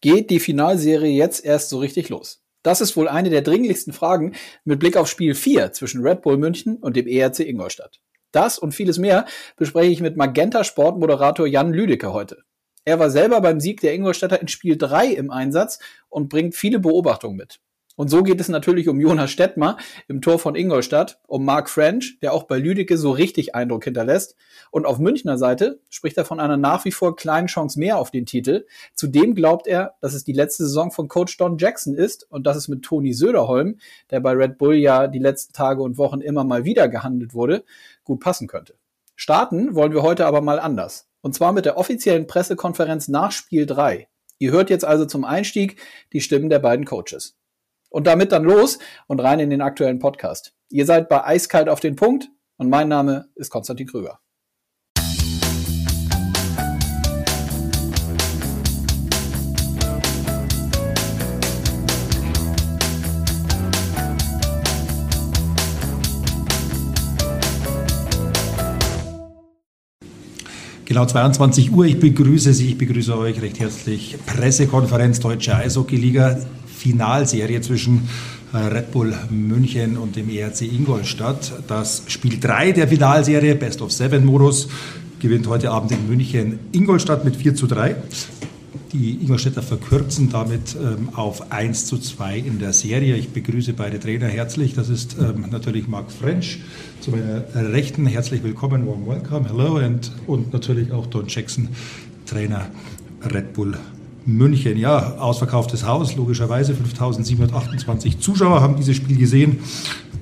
geht die Finalserie jetzt erst so richtig los? Das ist wohl eine der dringlichsten Fragen mit Blick auf Spiel 4 zwischen Red Bull München und dem ERC Ingolstadt. Das und vieles mehr bespreche ich mit Magenta Sportmoderator Jan Lüdecke heute. Er war selber beim Sieg der Ingolstädter in Spiel 3 im Einsatz und bringt viele Beobachtungen mit. Und so geht es natürlich um Jonas Stettmer im Tor von Ingolstadt, um Mark French, der auch bei Lüdecke so richtig Eindruck hinterlässt. Und auf Münchner Seite spricht er von einer nach wie vor kleinen Chance mehr auf den Titel. Zudem glaubt er, dass es die letzte Saison von Coach Don Jackson ist und dass es mit Toni Söderholm, der bei Red Bull ja die letzten Tage und Wochen immer mal wieder gehandelt wurde, gut passen könnte. Starten wollen wir heute aber mal anders. Und zwar mit der offiziellen Pressekonferenz nach Spiel 3. Ihr hört jetzt also zum Einstieg die Stimmen der beiden Coaches. Und damit dann los und rein in den aktuellen Podcast. Ihr seid bei Eiskalt auf den Punkt und mein Name ist Konstantin Krüger. Genau 22 Uhr. Ich begrüße Sie, ich begrüße euch recht herzlich. Pressekonferenz Deutsche Eishockey-Liga, Finalserie zwischen äh, Red Bull München und dem ERC Ingolstadt. Das Spiel 3 der Finalserie, Best of Seven Modus, gewinnt heute Abend in München Ingolstadt mit 4 zu 3. Die Ingolstädter verkürzen damit ähm, auf 1 zu 2 in der Serie. Ich begrüße beide Trainer herzlich. Das ist ähm, natürlich Mark French zu meiner Rechten. Herzlich willkommen, warm welcome, hello. And, und natürlich auch Don Jackson, Trainer Red Bull München. Ja, ausverkauftes Haus, logischerweise. 5728 Zuschauer haben dieses Spiel gesehen.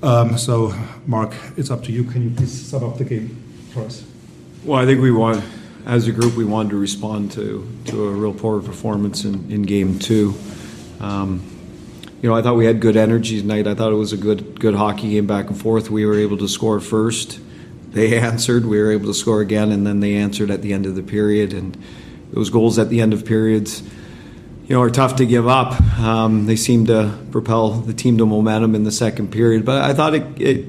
Um, so, Mark, it's up to you. Can you please sum up the game for us? Well, I think we won. as a group, we wanted to respond to, to a real poor performance in, in game two. Um, you know, I thought we had good energy tonight. I thought it was a good good hockey game back and forth. We were able to score first. They answered. We were able to score again, and then they answered at the end of the period. And those goals at the end of periods, you know, are tough to give up. Um, they seem to propel the team to momentum in the second period, but I thought it, it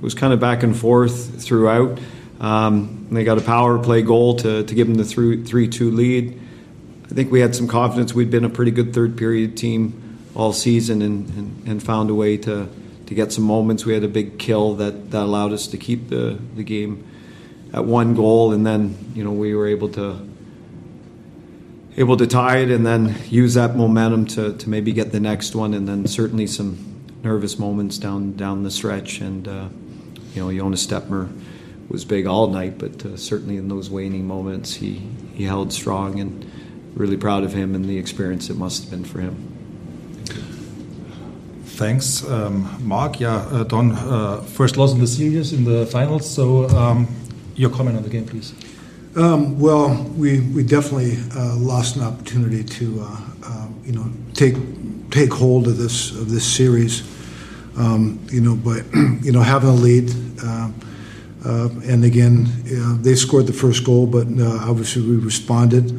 was kind of back and forth throughout. Um, they got a power play goal to, to give them the 3 2 lead. I think we had some confidence. We'd been a pretty good third period team all season and, and, and, found a way to, to get some moments. We had a big kill that, that allowed us to keep the, the game at one goal, and then you know we were able to able to tie it and then use that momentum to, to maybe get the next one, and then certainly some nervous moments down down the stretch. And uh, you know, Jonas Stepmer was big all night, but uh, certainly in those waning moments, he, he held strong and really proud of him and the experience it must have been for him. Thanks, um, Mark. Yeah, uh, Don, uh, first loss in the series in the finals. So, um, your comment on the game, please. Um, well, we, we definitely uh, lost an opportunity to uh, um, you know take take hold of this of this series. Um, you know, but you know having a lead uh, uh, and again, uh, they scored the first goal, but uh, obviously we responded,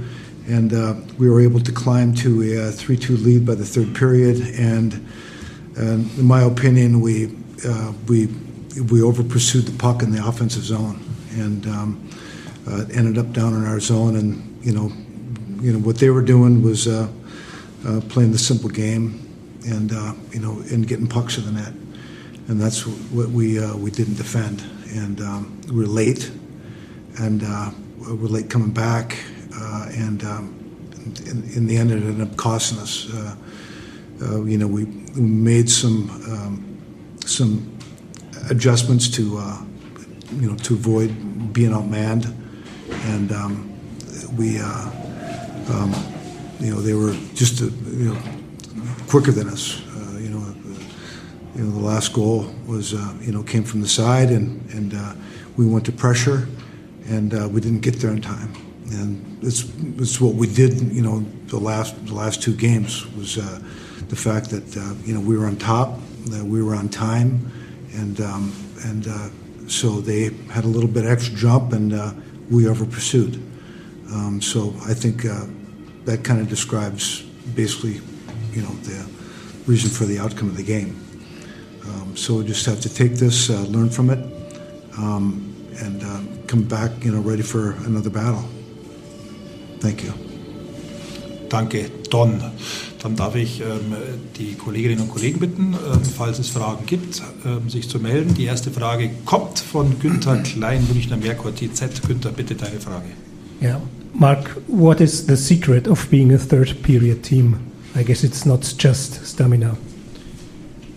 and uh, we were able to climb to a 3-2 uh, lead by the third period. And, and in my opinion, we uh, we we over pursued the puck in the offensive zone, and um, ended up down in our zone. And you know, you know what they were doing was playing the simple game, and you know, and getting pucks to the net, and that's what we we didn't defend and um, we were late, and uh, we are late coming back, uh, and um, in, in, the end, it ended up costing us. Uh, uh you know, we made some um, some adjustments to uh, you know to avoid being outmanned, and um, we uh, um, you know they were just a, you know quicker than us you know, you know, the last goal was, uh, you know, came from the side, and and uh, we went to pressure, and uh, we didn't get there in time. And it's it's what we did, you know, the last the last two games was uh, the fact that uh, you know we were on top, that we were on time, and um, and uh, so they had a little bit extra jump, and we ever pursued. Um, so I think that kind of describes basically, you know, the reason for the outcome of the game. Um, so we just have to take this, uh, learn from it, um, and uh, come back, you know, ready for another battle. Thank you. Danke, Don. Dann darf ich ähm, die Kolleginnen und Kollegen bitten, ähm, falls es Fragen gibt, ähm, sich zu melden. Die erste Frage kommt von Günther Klein, Münchner Merkur TZ. Günther, bitte deine Frage. Ja, Mark, what is the secret of being a third period team? I guess it's not just stamina.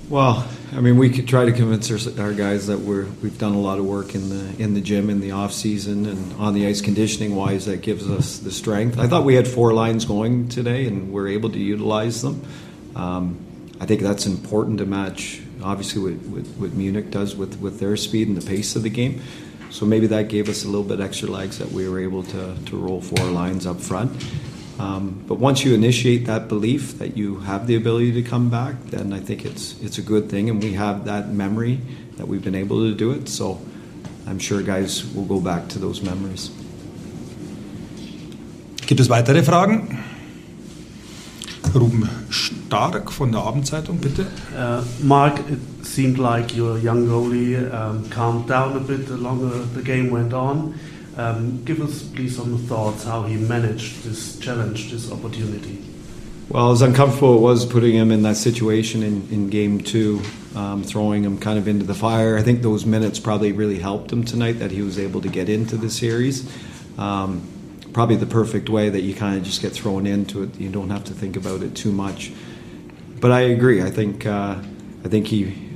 Well, I mean, we could try to convince our, our, guys that we're we've done a lot of work in the in the gym in the off season and on the ice conditioning wise that gives us the strength. I thought we had four lines going today and we're able to utilize them. Um, I think that's important to match, obviously, what, what, what Munich does with with their speed and the pace of the game. So maybe that gave us a little bit extra legs that we were able to, to roll four lines up front. Um, but once you initiate that belief that you have the ability to come back, then I think it's it's a good thing, and we have that memory that we've been able to do it. So I'm sure guys will go back to those memories. Gibt es weitere Fragen? Ruben Stark von der Abendzeitung, bitte. Uh, Mark, it seemed like your young goalie um, calmed down a bit the longer the game went on. Um, give us, please, some thoughts how he managed this challenge, this opportunity. Well, as uncomfortable it was putting him in that situation in, in game two, um, throwing him kind of into the fire. I think those minutes probably really helped him tonight that he was able to get into the series. Um, probably the perfect way that you kind of just get thrown into it. You don't have to think about it too much. But I agree. I think uh, I think he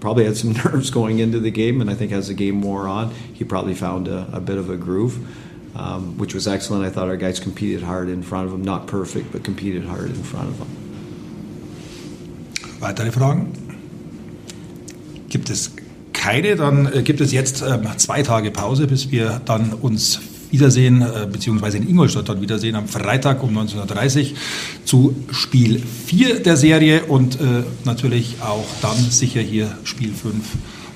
probably had some nerves going into the game, and I think as the game wore on, he probably found a, a bit of a groove, um, which was excellent. I thought our guys competed hard in front of him, not perfect, but competed hard in front of him. Weitere Fragen? Gibt es keine? Dann äh, gibt es jetzt äh, zwei Tage Pause, bis wir dann uns wiedersehen, äh, beziehungsweise in Ingolstadt dann wiedersehen am Freitag um 19.30 Uhr zu Spiel 4 der Serie und äh, natürlich auch dann sicher hier Spiel 5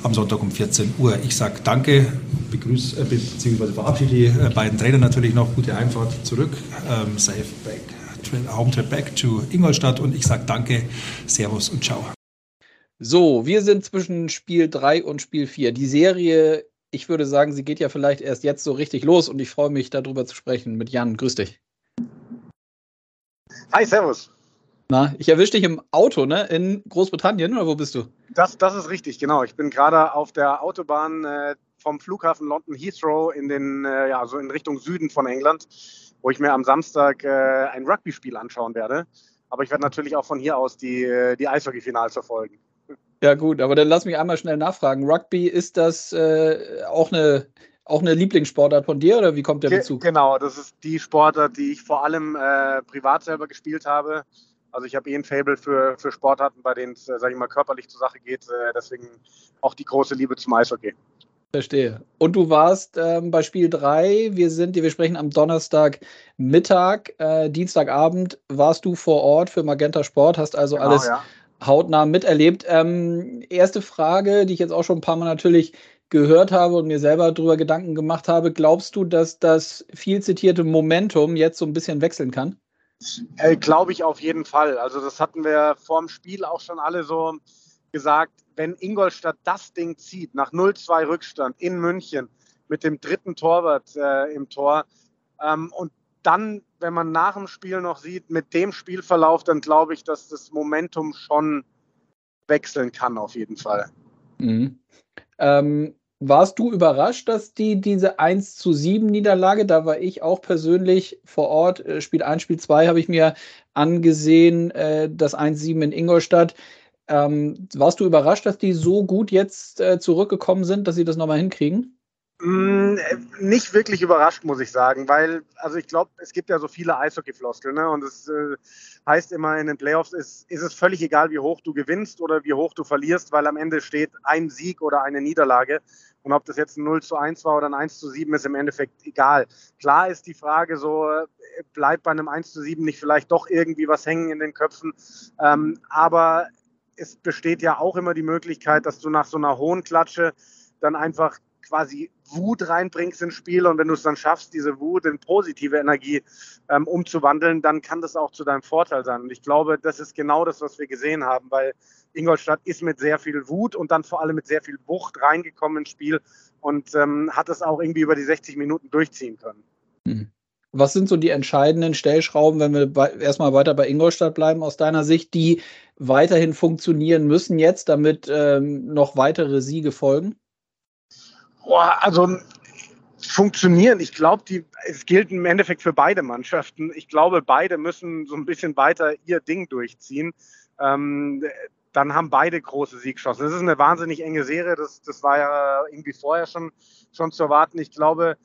am Sonntag um 14 Uhr. Ich sage danke, begrüße äh, beziehungsweise verabschiede die äh, beiden Trainer natürlich noch. Gute Einfahrt zurück. Ähm, safe back, home trip back to Ingolstadt und ich sage danke, Servus und Ciao. So, wir sind zwischen Spiel 3 und Spiel 4. Die Serie ich würde sagen, sie geht ja vielleicht erst jetzt so richtig los und ich freue mich, darüber zu sprechen mit Jan. Grüß dich. Hi, Servus. Na, ich erwische dich im Auto, ne? In Großbritannien oder wo bist du? Das, das ist richtig, genau. Ich bin gerade auf der Autobahn äh, vom Flughafen London Heathrow in den, äh, ja, so in Richtung Süden von England, wo ich mir am Samstag äh, ein Rugby-Spiel anschauen werde. Aber ich werde natürlich auch von hier aus die, äh, die Eishockey-Finals verfolgen. Ja, gut, aber dann lass mich einmal schnell nachfragen. Rugby, ist das äh, auch eine auch eine Lieblingssportart von dir oder wie kommt der Ge Bezug? Genau, das ist die Sportart, die ich vor allem äh, privat selber gespielt habe. Also ich habe eh ein Fable für, für Sportarten, bei denen es, äh, sage ich mal, körperlich zur Sache geht. Äh, deswegen auch die große Liebe zum Eishockey. Verstehe. Und du warst ähm, bei Spiel 3, wir sind, wir sprechen am Donnerstag Mittag, äh, Dienstagabend warst du vor Ort für Magenta Sport, hast also genau, alles ja hautnah miterlebt. Ähm, erste Frage, die ich jetzt auch schon ein paar Mal natürlich gehört habe und mir selber darüber Gedanken gemacht habe. Glaubst du, dass das viel zitierte Momentum jetzt so ein bisschen wechseln kann? Äh, Glaube ich auf jeden Fall. Also das hatten wir vor dem Spiel auch schon alle so gesagt. Wenn Ingolstadt das Ding zieht, nach 0-2 Rückstand in München mit dem dritten Torwart äh, im Tor ähm, und dann, wenn man nach dem Spiel noch sieht, mit dem Spielverlauf, dann glaube ich, dass das Momentum schon wechseln kann, auf jeden Fall. Mhm. Ähm, warst du überrascht, dass die diese 1 zu 7 Niederlage, da war ich auch persönlich vor Ort, äh, Spiel 1, Spiel 2 habe ich mir angesehen, äh, das 1-7 in Ingolstadt. Ähm, warst du überrascht, dass die so gut jetzt äh, zurückgekommen sind, dass sie das nochmal hinkriegen? Mm, nicht wirklich überrascht, muss ich sagen, weil, also ich glaube, es gibt ja so viele Eishockey-Floskeln, ne? und es äh, heißt immer in den Playoffs, ist, ist es völlig egal, wie hoch du gewinnst oder wie hoch du verlierst, weil am Ende steht ein Sieg oder eine Niederlage. Und ob das jetzt ein 0 zu 1 war oder ein 1 zu 7, ist im Endeffekt egal. Klar ist die Frage so, äh, bleibt bei einem 1 zu 7 nicht vielleicht doch irgendwie was hängen in den Köpfen, ähm, aber es besteht ja auch immer die Möglichkeit, dass du nach so einer hohen Klatsche dann einfach quasi Wut reinbringst ins Spiel und wenn du es dann schaffst, diese Wut in positive Energie ähm, umzuwandeln, dann kann das auch zu deinem Vorteil sein. Und ich glaube, das ist genau das, was wir gesehen haben, weil Ingolstadt ist mit sehr viel Wut und dann vor allem mit sehr viel Wucht reingekommen ins Spiel und ähm, hat es auch irgendwie über die 60 Minuten durchziehen können. Mhm. Was sind so die entscheidenden Stellschrauben, wenn wir erstmal weiter bei Ingolstadt bleiben, aus deiner Sicht, die weiterhin funktionieren müssen jetzt, damit ähm, noch weitere Siege folgen? Boah, also funktionieren. Ich glaube, es gilt im Endeffekt für beide Mannschaften. Ich glaube, beide müssen so ein bisschen weiter ihr Ding durchziehen. Ähm, dann haben beide große Siegchancen. Das ist eine wahnsinnig enge Serie. Das, das war ja irgendwie vorher schon, schon zu erwarten. Ich glaube,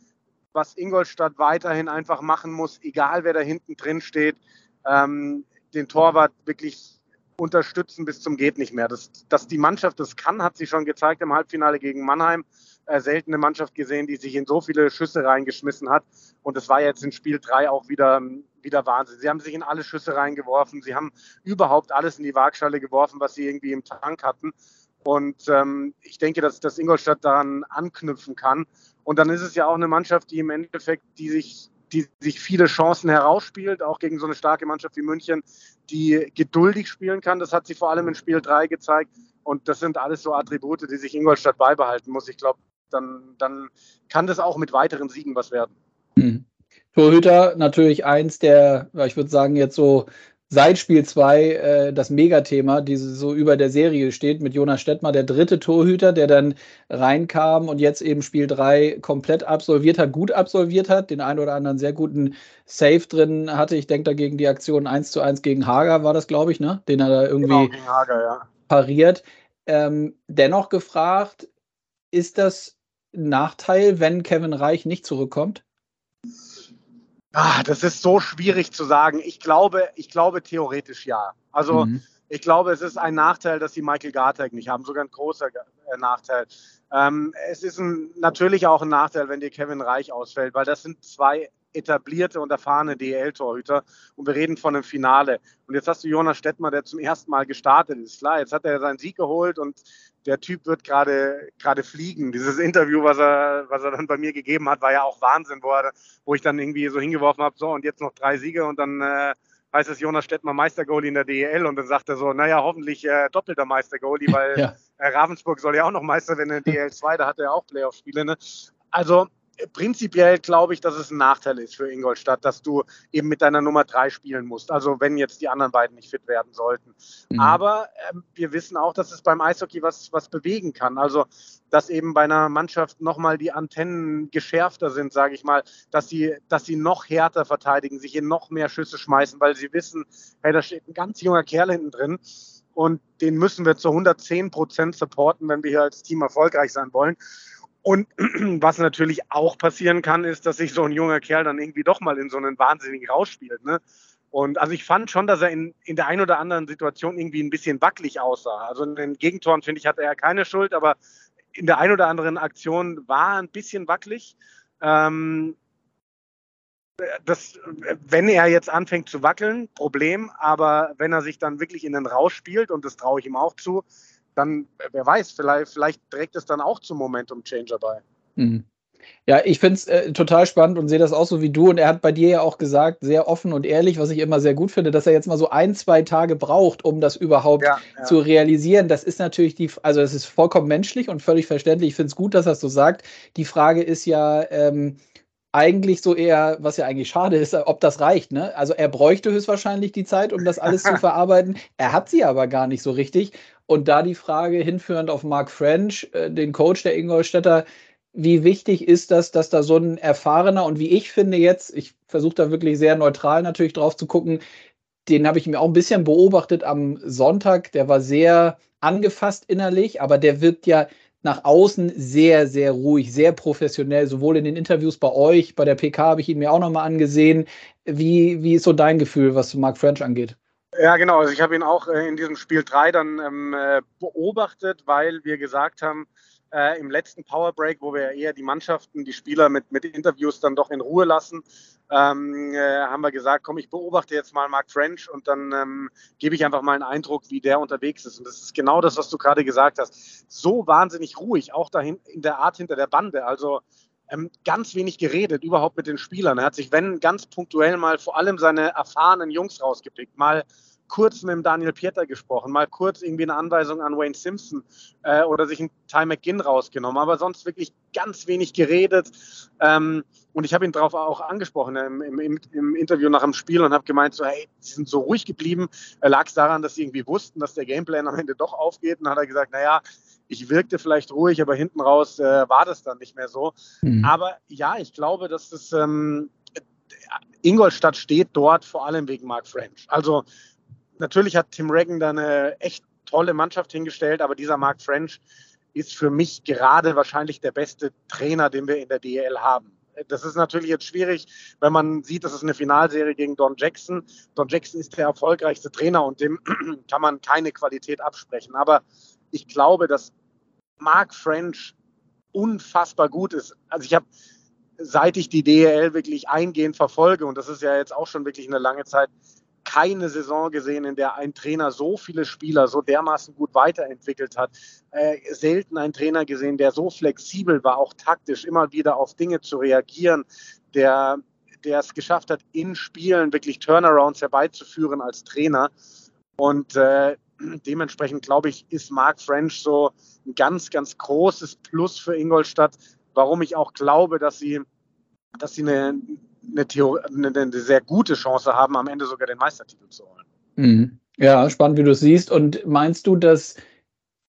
was Ingolstadt weiterhin einfach machen muss, egal wer da hinten drin steht, ähm, den Torwart wirklich unterstützen bis zum geht nicht mehr. Das, dass die Mannschaft das kann, hat sie schon gezeigt im Halbfinale gegen Mannheim. Äh, seltene Mannschaft gesehen, die sich in so viele Schüsse reingeschmissen hat. Und das war jetzt in Spiel 3 auch wieder, wieder Wahnsinn. Sie haben sich in alle Schüsse reingeworfen. Sie haben überhaupt alles in die Waagschale geworfen, was sie irgendwie im Tank hatten. Und ähm, ich denke, dass, dass Ingolstadt daran anknüpfen kann. Und dann ist es ja auch eine Mannschaft, die im Endeffekt, die sich, die sich viele Chancen herausspielt, auch gegen so eine starke Mannschaft wie München, die geduldig spielen kann. Das hat sie vor allem in Spiel 3 gezeigt. Und das sind alles so Attribute, die sich Ingolstadt beibehalten muss. Ich glaube, dann, dann kann das auch mit weiteren Siegen was werden. Hm. Torhüter natürlich eins der, ich würde sagen, jetzt so seit Spiel 2 äh, das Megathema, die so über der Serie steht, mit Jonas Stettmar, der dritte Torhüter, der dann reinkam und jetzt eben Spiel 3 komplett absolviert hat, gut absolviert hat, den einen oder anderen sehr guten Save drin hatte. Ich denke dagegen die Aktion 1 zu 1 gegen Hager war das, glaube ich, ne? Den er da irgendwie genau, Hager, ja. pariert. Ähm, dennoch gefragt, ist das Nachteil, wenn Kevin Reich nicht zurückkommt? Ah, das ist so schwierig zu sagen. Ich glaube, ich glaube theoretisch ja. Also mhm. ich glaube, es ist ein Nachteil, dass sie Michael Gartek nicht haben, sogar ein großer äh, Nachteil. Ähm, es ist ein, natürlich auch ein Nachteil, wenn dir Kevin Reich ausfällt, weil das sind zwei etablierte und erfahrene DL-Torhüter und wir reden von einem Finale. Und jetzt hast du Jonas Stettmer, der zum ersten Mal gestartet ist. Klar, jetzt hat er seinen Sieg geholt und der Typ wird gerade gerade fliegen. Dieses Interview, was er, was er dann bei mir gegeben hat, war ja auch Wahnsinn, wo, er, wo ich dann irgendwie so hingeworfen habe, so und jetzt noch drei Siege und dann äh, heißt es Jonas Stettmer Meistergoalie in der DEL und dann sagt er so, naja, hoffentlich äh, doppelter Meistergoalie, weil ja. äh, Ravensburg soll ja auch noch Meister werden in der DEL 2, da hat er auch Playoff-Spiele. Ne? Also prinzipiell glaube ich, dass es ein Nachteil ist für Ingolstadt, dass du eben mit deiner Nummer drei spielen musst. Also wenn jetzt die anderen beiden nicht fit werden sollten. Mhm. Aber ähm, wir wissen auch, dass es beim Eishockey was, was bewegen kann. Also dass eben bei einer Mannschaft nochmal die Antennen geschärfter sind, sage ich mal, dass sie, dass sie noch härter verteidigen, sich in noch mehr Schüsse schmeißen, weil sie wissen, hey, da steht ein ganz junger Kerl hinten drin und den müssen wir zu 110 Prozent supporten, wenn wir hier als Team erfolgreich sein wollen. Und was natürlich auch passieren kann, ist, dass sich so ein junger Kerl dann irgendwie doch mal in so einen Wahnsinnigen rausspielt. Ne? Und also ich fand schon, dass er in, in der einen oder anderen Situation irgendwie ein bisschen wackelig aussah. Also in den Gegentoren, finde ich, hatte er keine Schuld, aber in der einen oder anderen Aktion war er ein bisschen wackelig. Ähm, das, wenn er jetzt anfängt zu wackeln, Problem, aber wenn er sich dann wirklich in den rausspielt, und das traue ich ihm auch zu, dann, wer weiß, vielleicht, vielleicht trägt es dann auch zum Momentum-Changer bei. Mhm. Ja, ich finde es äh, total spannend und sehe das auch so wie du. Und er hat bei dir ja auch gesagt, sehr offen und ehrlich, was ich immer sehr gut finde, dass er jetzt mal so ein, zwei Tage braucht, um das überhaupt ja, ja. zu realisieren. Das ist natürlich die, also es ist vollkommen menschlich und völlig verständlich. Ich finde es gut, dass er es so sagt. Die Frage ist ja, ähm, eigentlich so eher, was ja eigentlich schade ist, ob das reicht. Ne? Also er bräuchte höchstwahrscheinlich die Zeit, um das alles zu verarbeiten. Er hat sie aber gar nicht so richtig. Und da die Frage hinführend auf Mark French, äh, den Coach der Ingolstädter, wie wichtig ist das, dass da so ein erfahrener und wie ich finde jetzt, ich versuche da wirklich sehr neutral natürlich drauf zu gucken, den habe ich mir auch ein bisschen beobachtet am Sonntag, der war sehr angefasst innerlich, aber der wirkt ja nach außen sehr, sehr ruhig, sehr professionell, sowohl in den Interviews bei euch, bei der PK habe ich ihn mir auch nochmal angesehen. Wie, wie ist so dein Gefühl, was Mark French angeht? Ja, genau. Also ich habe ihn auch äh, in diesem Spiel 3 dann ähm, äh, beobachtet, weil wir gesagt haben, äh, im letzten Power Break, wo wir eher die Mannschaften, die Spieler mit, mit Interviews dann doch in Ruhe lassen, ähm, äh, haben wir gesagt, komm, ich beobachte jetzt mal Mark French und dann ähm, gebe ich einfach mal einen Eindruck, wie der unterwegs ist. Und das ist genau das, was du gerade gesagt hast. So wahnsinnig ruhig, auch dahin in der Art hinter der Bande. Also ähm, ganz wenig geredet, überhaupt mit den Spielern. Er hat sich, wenn, ganz punktuell mal vor allem seine erfahrenen Jungs rausgepickt, mal kurz mit dem Daniel Pieter gesprochen, mal kurz irgendwie eine Anweisung an Wayne Simpson äh, oder sich einen Ty McGinn rausgenommen, aber sonst wirklich ganz wenig geredet. Ähm, und ich habe ihn darauf auch angesprochen im, im, im, Interview nach dem Spiel und habe gemeint, so, hey, sie sind so ruhig geblieben. Lag es daran, dass sie irgendwie wussten, dass der Gameplan am Ende doch aufgeht? Und dann hat er gesagt, naja, ich wirkte vielleicht ruhig, aber hinten raus äh, war das dann nicht mehr so. Mhm. Aber ja, ich glaube, dass das ähm, Ingolstadt steht dort vor allem wegen Mark French. Also natürlich hat Tim Reagan da eine echt tolle Mannschaft hingestellt, aber dieser Mark French ist für mich gerade wahrscheinlich der beste Trainer, den wir in der DEL haben. Das ist natürlich jetzt schwierig, wenn man sieht, das ist eine Finalserie gegen Don Jackson. Don Jackson ist der erfolgreichste Trainer und dem kann man keine Qualität absprechen. Aber ich glaube, dass Mark French unfassbar gut ist. Also ich habe, seit ich die DEL wirklich eingehend verfolge, und das ist ja jetzt auch schon wirklich eine lange Zeit, keine Saison gesehen, in der ein Trainer so viele Spieler so dermaßen gut weiterentwickelt hat. Äh, selten ein Trainer gesehen, der so flexibel war, auch taktisch immer wieder auf Dinge zu reagieren, der, der es geschafft hat, in Spielen wirklich Turnarounds herbeizuführen als Trainer. Und äh, dementsprechend, glaube ich, ist Mark French so ein ganz, ganz großes Plus für Ingolstadt, warum ich auch glaube, dass sie, dass sie eine, eine, eine sehr gute Chance haben, am Ende sogar den Meistertitel zu holen. Mhm. Ja, spannend, wie du es siehst. Und meinst du, dass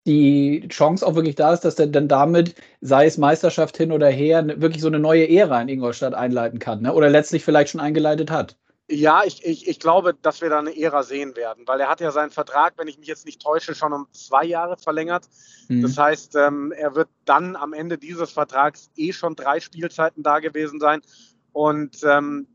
die Chance auch wirklich da ist, dass er dann damit, sei es Meisterschaft hin oder her, wirklich so eine neue Ära in Ingolstadt einleiten kann ne? oder letztlich vielleicht schon eingeleitet hat? Ja, ich, ich, ich glaube, dass wir da eine Ära sehen werden, weil er hat ja seinen Vertrag, wenn ich mich jetzt nicht täusche, schon um zwei Jahre verlängert. Mhm. Das heißt, ähm, er wird dann am Ende dieses Vertrags eh schon drei Spielzeiten da gewesen sein. Und ähm,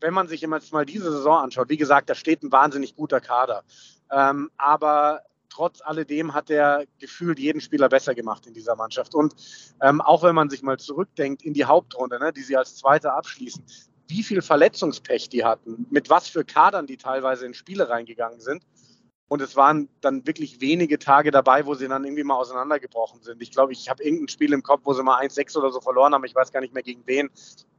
wenn man sich jetzt mal diese Saison anschaut, wie gesagt, da steht ein wahnsinnig guter Kader. Ähm, aber trotz alledem hat er gefühlt jeden Spieler besser gemacht in dieser Mannschaft. Und ähm, auch wenn man sich mal zurückdenkt in die Hauptrunde, ne, die sie als Zweiter abschließen, wie viel Verletzungspech die hatten, mit was für Kadern die teilweise in Spiele reingegangen sind. Und es waren dann wirklich wenige Tage dabei, wo sie dann irgendwie mal auseinandergebrochen sind. Ich glaube, ich habe irgendein Spiel im Kopf, wo sie mal 1-6 oder so verloren haben. Ich weiß gar nicht mehr gegen wen.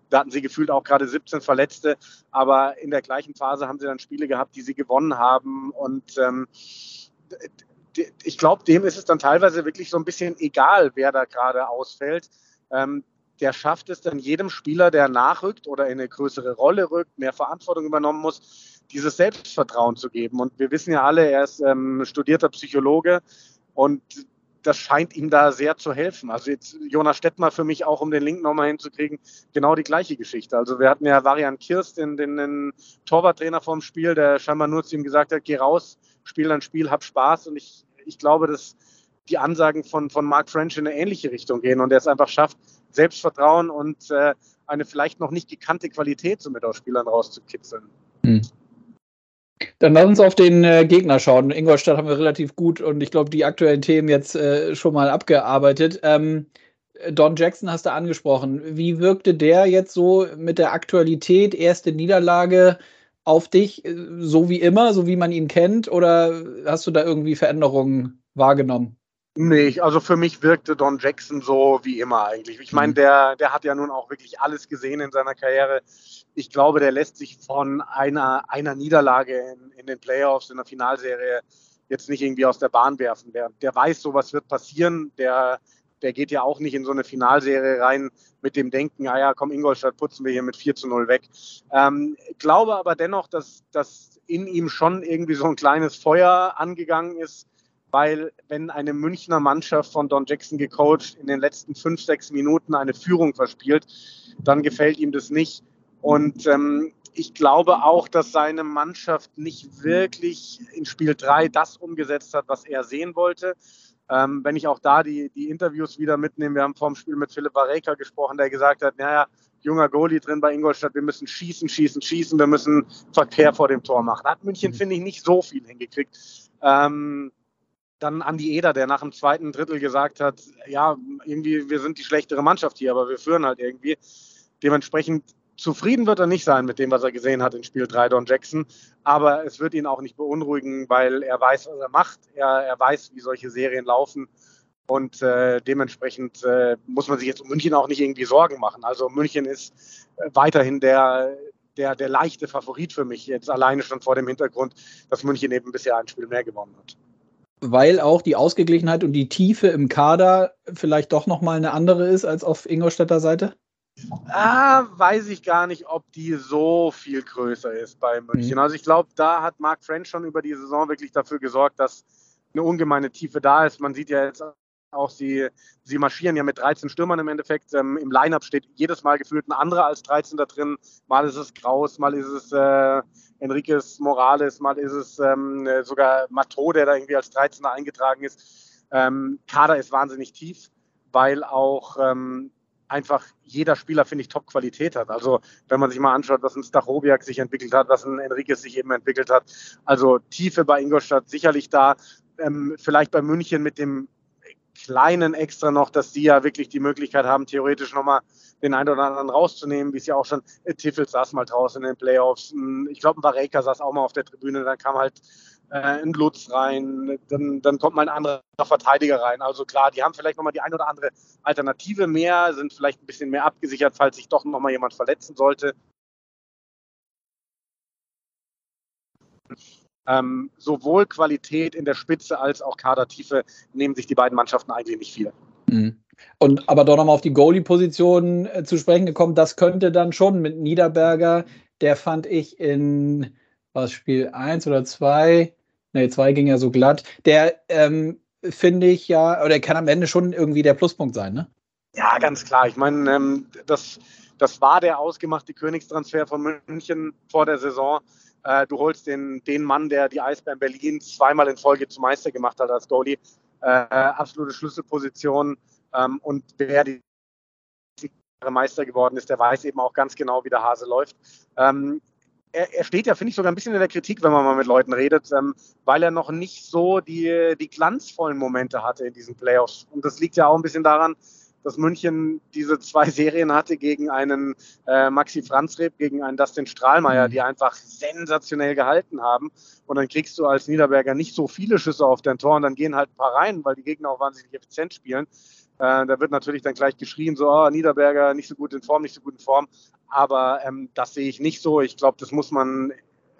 Da hatten sie gefühlt auch gerade 17 Verletzte, aber in der gleichen Phase haben sie dann Spiele gehabt, die sie gewonnen haben. Und ähm, ich glaube, dem ist es dann teilweise wirklich so ein bisschen egal, wer da gerade ausfällt. Ähm, der schafft es dann jedem Spieler, der nachrückt oder in eine größere Rolle rückt, mehr Verantwortung übernommen muss, dieses Selbstvertrauen zu geben. Und wir wissen ja alle, er ist ähm, studierter Psychologe und das scheint ihm da sehr zu helfen. Also jetzt Jonas Stettmer für mich auch, um den Link nochmal hinzukriegen, genau die gleiche Geschichte. Also wir hatten ja Varian Kirst, den, den, den Torwarttrainer vom Spiel, der scheinbar nur zu ihm gesagt hat, geh raus, spiel dein Spiel, hab Spaß. Und ich, ich glaube, dass die Ansagen von, von Mark French in eine ähnliche Richtung gehen und er es einfach schafft, Selbstvertrauen und äh, eine vielleicht noch nicht gekannte Qualität somit aus Spielern rauszukitzeln. Hm. Dann lass uns auf den äh, Gegner schauen. Ingolstadt haben wir relativ gut und ich glaube, die aktuellen Themen jetzt äh, schon mal abgearbeitet. Ähm, Don Jackson hast du angesprochen. Wie wirkte der jetzt so mit der Aktualität, erste Niederlage auf dich, äh, so wie immer, so wie man ihn kennt? Oder hast du da irgendwie Veränderungen wahrgenommen? Nee, also für mich wirkte Don Jackson so wie immer eigentlich. Ich meine, mhm. der, der hat ja nun auch wirklich alles gesehen in seiner Karriere. Ich glaube, der lässt sich von einer, einer Niederlage in, in den Playoffs, in der Finalserie jetzt nicht irgendwie aus der Bahn werfen. Der, der weiß, sowas wird passieren. Der, der geht ja auch nicht in so eine Finalserie rein mit dem Denken, ah ja, komm, Ingolstadt putzen wir hier mit 4 zu 0 weg. Ähm, glaube aber dennoch, dass, dass in ihm schon irgendwie so ein kleines Feuer angegangen ist, weil wenn eine Münchner Mannschaft von Don Jackson gecoacht in den letzten fünf, sechs Minuten eine Führung verspielt, dann gefällt ihm das nicht. Und ähm, ich glaube auch, dass seine Mannschaft nicht wirklich in Spiel 3 das umgesetzt hat, was er sehen wollte. Ähm, wenn ich auch da die, die Interviews wieder mitnehme, wir haben vor dem Spiel mit Philipp Vareka gesprochen, der gesagt hat, naja, junger Goalie drin bei Ingolstadt, wir müssen schießen, schießen, schießen, wir müssen Verkehr vor dem Tor machen. Hat München, mhm. finde ich, nicht so viel hingekriegt. Ähm, dann Andi Eder, der nach dem zweiten Drittel gesagt hat, ja, irgendwie, wir sind die schlechtere Mannschaft hier, aber wir führen halt irgendwie. Dementsprechend zufrieden wird er nicht sein mit dem, was er gesehen hat in Spiel 3 Don Jackson, aber es wird ihn auch nicht beunruhigen, weil er weiß, was er macht. Er, er weiß, wie solche Serien laufen und äh, dementsprechend äh, muss man sich jetzt um München auch nicht irgendwie Sorgen machen. Also München ist äh, weiterhin der, der, der leichte Favorit für mich, jetzt alleine schon vor dem Hintergrund, dass München eben bisher ein Spiel mehr gewonnen hat. Weil auch die Ausgeglichenheit und die Tiefe im Kader vielleicht doch nochmal eine andere ist als auf Ingolstädter Seite? Ah, weiß ich gar nicht, ob die so viel größer ist bei München. Mhm. Also ich glaube, da hat Mark French schon über die Saison wirklich dafür gesorgt, dass eine ungemeine Tiefe da ist. Man sieht ja jetzt auch, sie, sie marschieren ja mit 13 Stürmern im Endeffekt. Ähm, Im Lineup steht jedes Mal gefühlt ein anderer als 13 da drin. Mal ist es Kraus, mal ist es äh, Enriquez Morales, mal ist es ähm, sogar Matto, der da irgendwie als 13er eingetragen ist. Ähm, Kader ist wahnsinnig tief, weil auch ähm, einfach jeder Spieler, finde ich, Top-Qualität hat. Also wenn man sich mal anschaut, was ein Stachowiak sich entwickelt hat, was ein Enriquez sich eben entwickelt hat. Also Tiefe bei Ingolstadt sicherlich da. Ähm, vielleicht bei München mit dem kleinen Extra noch, dass die ja wirklich die Möglichkeit haben, theoretisch nochmal den einen oder anderen rauszunehmen, wie es ja auch schon äh, Tiffel saß mal draußen in den Playoffs. Hm, ich glaube, ein Vareka saß auch mal auf der Tribüne, dann kam halt äh, ein Lutz rein, dann, dann kommt mal ein anderer Verteidiger rein. Also klar, die haben vielleicht nochmal die ein oder andere Alternative mehr, sind vielleicht ein bisschen mehr abgesichert, falls sich doch nochmal jemand verletzen sollte. Ähm, sowohl Qualität in der Spitze als auch Kadertiefe nehmen sich die beiden Mannschaften eigentlich nicht viel. Mhm. Und aber doch nochmal auf die Goalie-Position äh, zu sprechen gekommen, das könnte dann schon mit Niederberger, der fand ich in was Spiel 1 oder 2, ne, 2 ging ja so glatt, der ähm, finde ich ja, oder kann am Ende schon irgendwie der Pluspunkt sein, ne? Ja, ganz klar. Ich meine, ähm, das, das war der ausgemachte Königstransfer von München vor der Saison. Äh, du holst den, den Mann, der die Eisbären Berlin zweimal in Folge zum Meister gemacht hat als Goalie. Äh, absolute Schlüsselposition. Ähm, und wer die Meister geworden ist, der weiß eben auch ganz genau, wie der Hase läuft. Ähm, er, er, steht ja, finde ich, sogar ein bisschen in der Kritik, wenn man mal mit Leuten redet, ähm, weil er noch nicht so die, die glanzvollen Momente hatte in diesen Playoffs. Und das liegt ja auch ein bisschen daran, dass München diese zwei Serien hatte gegen einen äh, Maxi Franzreb, gegen einen Dustin Strahlmeier, mhm. die einfach sensationell gehalten haben. Und dann kriegst du als Niederberger nicht so viele Schüsse auf dein Tor und dann gehen halt ein paar rein, weil die Gegner auch wahnsinnig effizient spielen. Äh, da wird natürlich dann gleich geschrien, so, oh, Niederberger nicht so gut in Form, nicht so gut in Form. Aber ähm, das sehe ich nicht so. Ich glaube, das muss man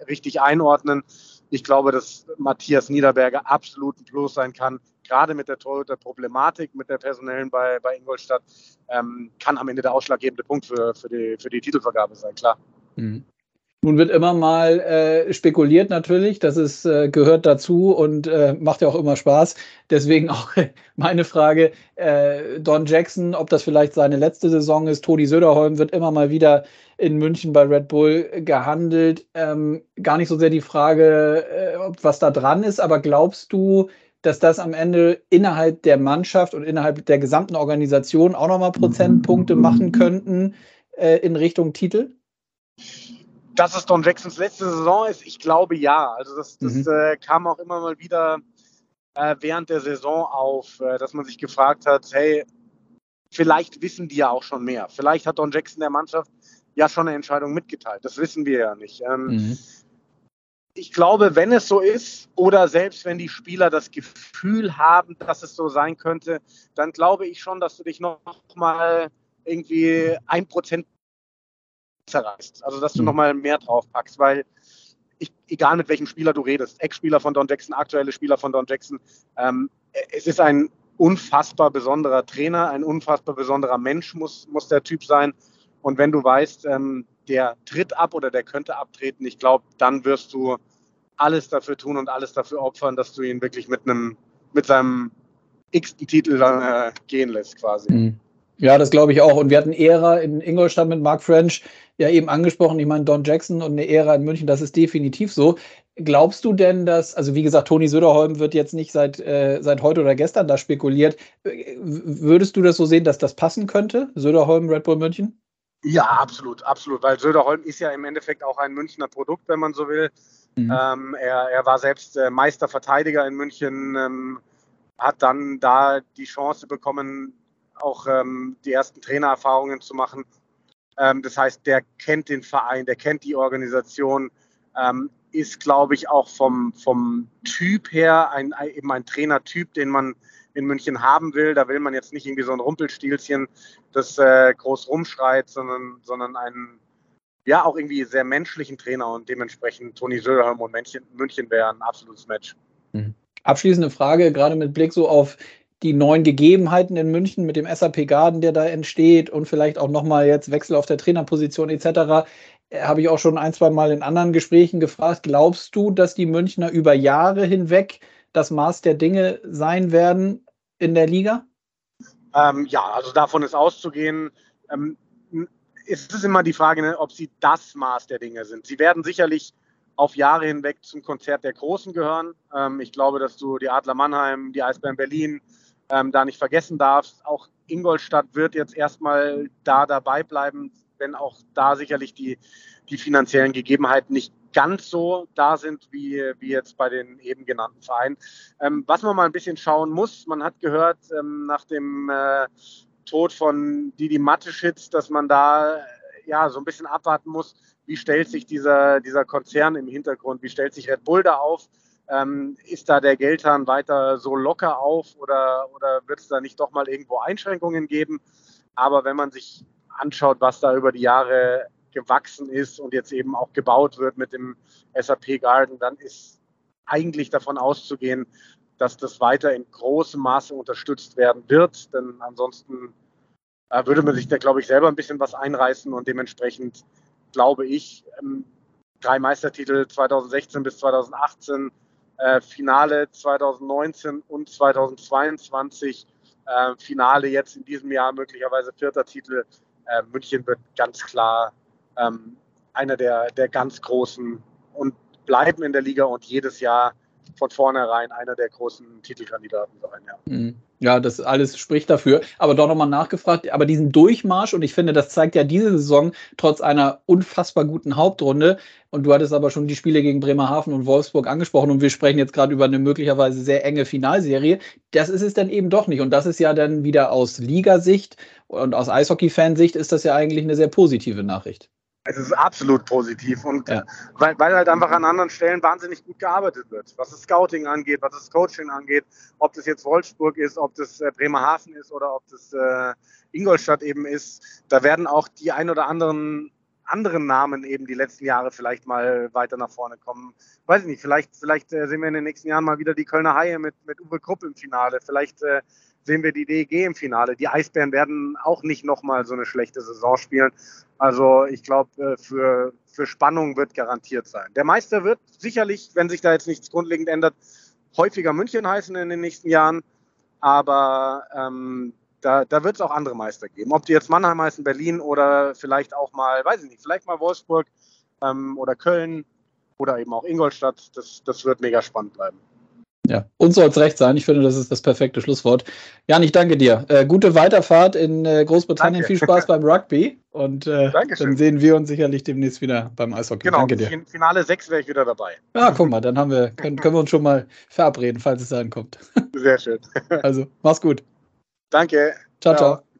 richtig einordnen. Ich glaube, dass Matthias Niederberger absolut ein Plus sein kann, gerade mit der Torhüter-Problematik, mit der personellen bei, bei Ingolstadt, ähm, kann am Ende der ausschlaggebende Punkt für, für, die, für die Titelvergabe sein, klar. Mhm. Nun wird immer mal äh, spekuliert natürlich, das ist, äh, gehört dazu und äh, macht ja auch immer Spaß. Deswegen auch meine Frage, äh, Don Jackson, ob das vielleicht seine letzte Saison ist. Toni Söderholm wird immer mal wieder in München bei Red Bull gehandelt. Ähm, gar nicht so sehr die Frage, äh, ob was da dran ist, aber glaubst du, dass das am Ende innerhalb der Mannschaft und innerhalb der gesamten Organisation auch nochmal Prozentpunkte machen könnten äh, in Richtung Titel? Dass es Don Jacksons letzte Saison ist, ich glaube ja. Also das, das mhm. äh, kam auch immer mal wieder äh, während der Saison auf, äh, dass man sich gefragt hat, hey, vielleicht wissen die ja auch schon mehr. Vielleicht hat Don Jackson der Mannschaft ja schon eine Entscheidung mitgeteilt. Das wissen wir ja nicht. Ähm, mhm ich glaube, wenn es so ist oder selbst wenn die Spieler das Gefühl haben, dass es so sein könnte, dann glaube ich schon, dass du dich noch mal irgendwie ein Prozent zerreißt. Also, dass du mhm. noch mal mehr drauf packst, weil ich, egal mit welchem Spieler du redest, Ex-Spieler von Don Jackson, aktuelle Spieler von Don Jackson, ähm, es ist ein unfassbar besonderer Trainer, ein unfassbar besonderer Mensch muss, muss der Typ sein. Und wenn du weißt, ähm, der tritt ab oder der könnte abtreten, ich glaube, dann wirst du alles dafür tun und alles dafür opfern, dass du ihn wirklich mit einem, mit seinem x-ten Titel dann äh, gehen lässt, quasi. Mhm. Ja, das glaube ich auch. Und wir hatten Ära in Ingolstadt mit Mark French ja eben angesprochen. Ich meine, Don Jackson und eine Ära in München, das ist definitiv so. Glaubst du denn, dass, also wie gesagt, Toni Söderholm wird jetzt nicht seit, äh, seit heute oder gestern da spekuliert. Würdest du das so sehen, dass das passen könnte? Söderholm, Red Bull München? Ja, absolut, absolut, weil Söderholm ist ja im Endeffekt auch ein Münchner Produkt, wenn man so will. Mhm. Ähm, er, er, war selbst äh, Meisterverteidiger in München, ähm, hat dann da die Chance bekommen, auch ähm, die ersten Trainererfahrungen zu machen. Ähm, das heißt, der kennt den Verein, der kennt die Organisation, ähm, ist, glaube ich, auch vom, vom Typ her ein, eben ein Trainertyp, den man in München haben will. Da will man jetzt nicht irgendwie so ein Rumpelstilzchen, das äh, groß rumschreit, sondern, sondern ein, ja auch irgendwie sehr menschlichen Trainer und dementsprechend Toni Söderholm und München, München wäre ein absolutes Match. Mhm. Abschließende Frage, gerade mit Blick so auf die neuen Gegebenheiten in München mit dem SAP Garden, der da entsteht und vielleicht auch nochmal jetzt Wechsel auf der Trainerposition etc. Äh, habe ich auch schon ein, zwei Mal in anderen Gesprächen gefragt. Glaubst du, dass die Münchner über Jahre hinweg das Maß der Dinge sein werden in der Liga? Ähm, ja, also davon ist auszugehen. Ähm, es ist immer die Frage, ne, ob sie das Maß der Dinge sind. Sie werden sicherlich auf Jahre hinweg zum Konzert der Großen gehören. Ähm, ich glaube, dass du die Adler Mannheim, die Eisbären Berlin, ähm, da nicht vergessen darfst. Auch Ingolstadt wird jetzt erstmal da dabei bleiben, wenn auch da sicherlich die, die finanziellen Gegebenheiten nicht ganz so da sind wie, wie jetzt bei den eben genannten Vereinen. Ähm, was man mal ein bisschen schauen muss, man hat gehört ähm, nach dem äh, Tod von Didi Mateschitz, dass man da ja so ein bisschen abwarten muss, wie stellt sich dieser, dieser Konzern im Hintergrund, wie stellt sich Red Bull da auf? Ähm, ist da der Geldhahn weiter so locker auf oder, oder wird es da nicht doch mal irgendwo Einschränkungen geben? Aber wenn man sich anschaut, was da über die Jahre gewachsen ist und jetzt eben auch gebaut wird mit dem SAP Garden, dann ist eigentlich davon auszugehen, dass das weiter in großem Maße unterstützt werden wird. Denn ansonsten äh, würde man sich da, glaube ich, selber ein bisschen was einreißen und dementsprechend glaube ich, ähm, drei Meistertitel 2016 bis 2018 äh, Finale 2019 und 2022, äh, Finale jetzt in diesem Jahr möglicherweise vierter Titel. Äh, München wird ganz klar ähm, einer der, der ganz großen und bleiben in der Liga und jedes Jahr von vornherein einer der großen Titelkandidaten sein. Ja. Mhm. Ja, das alles spricht dafür. Aber doch nochmal nachgefragt, aber diesen Durchmarsch, und ich finde, das zeigt ja diese Saison trotz einer unfassbar guten Hauptrunde, und du hattest aber schon die Spiele gegen Bremerhaven und Wolfsburg angesprochen, und wir sprechen jetzt gerade über eine möglicherweise sehr enge Finalserie. Das ist es dann eben doch nicht. Und das ist ja dann wieder aus Ligasicht und aus Eishockey-Fansicht ist das ja eigentlich eine sehr positive Nachricht. Es ist absolut positiv und ja. weil, weil halt einfach an anderen Stellen wahnsinnig gut gearbeitet wird, was das Scouting angeht, was das Coaching angeht, ob das jetzt Wolfsburg ist, ob das äh, Bremerhaven ist oder ob das äh, Ingolstadt eben ist. Da werden auch die ein oder anderen anderen Namen eben die letzten Jahre vielleicht mal weiter nach vorne kommen. Weiß ich nicht, vielleicht, vielleicht äh, sehen wir in den nächsten Jahren mal wieder die Kölner Haie mit, mit Uwe Krupp im Finale. Vielleicht äh, sehen wir die DEG im Finale. Die Eisbären werden auch nicht nochmal so eine schlechte Saison spielen. Also ich glaube, äh, für, für Spannung wird garantiert sein. Der Meister wird sicherlich, wenn sich da jetzt nichts grundlegend ändert, häufiger München heißen in den nächsten Jahren. Aber ähm, da, da wird es auch andere Meister geben. Ob die jetzt Mannheim heißen, Berlin oder vielleicht auch mal, weiß ich nicht, vielleicht mal Wolfsburg ähm, oder Köln oder eben auch Ingolstadt. Das, das wird mega spannend bleiben. Ja, uns soll es recht sein. Ich finde, das ist das perfekte Schlusswort. Jan, ich danke dir. Äh, gute Weiterfahrt in äh, Großbritannien. Danke. Viel Spaß beim Rugby. Und äh, dann sehen wir uns sicherlich demnächst wieder beim Eishockey. Genau, danke dir. In Finale 6 wäre ich wieder dabei. Ja, guck mal, dann haben wir, können, können wir uns schon mal verabreden, falls es sein kommt. Sehr schön. Also, mach's gut. Danke. ciao. ciao. ciao.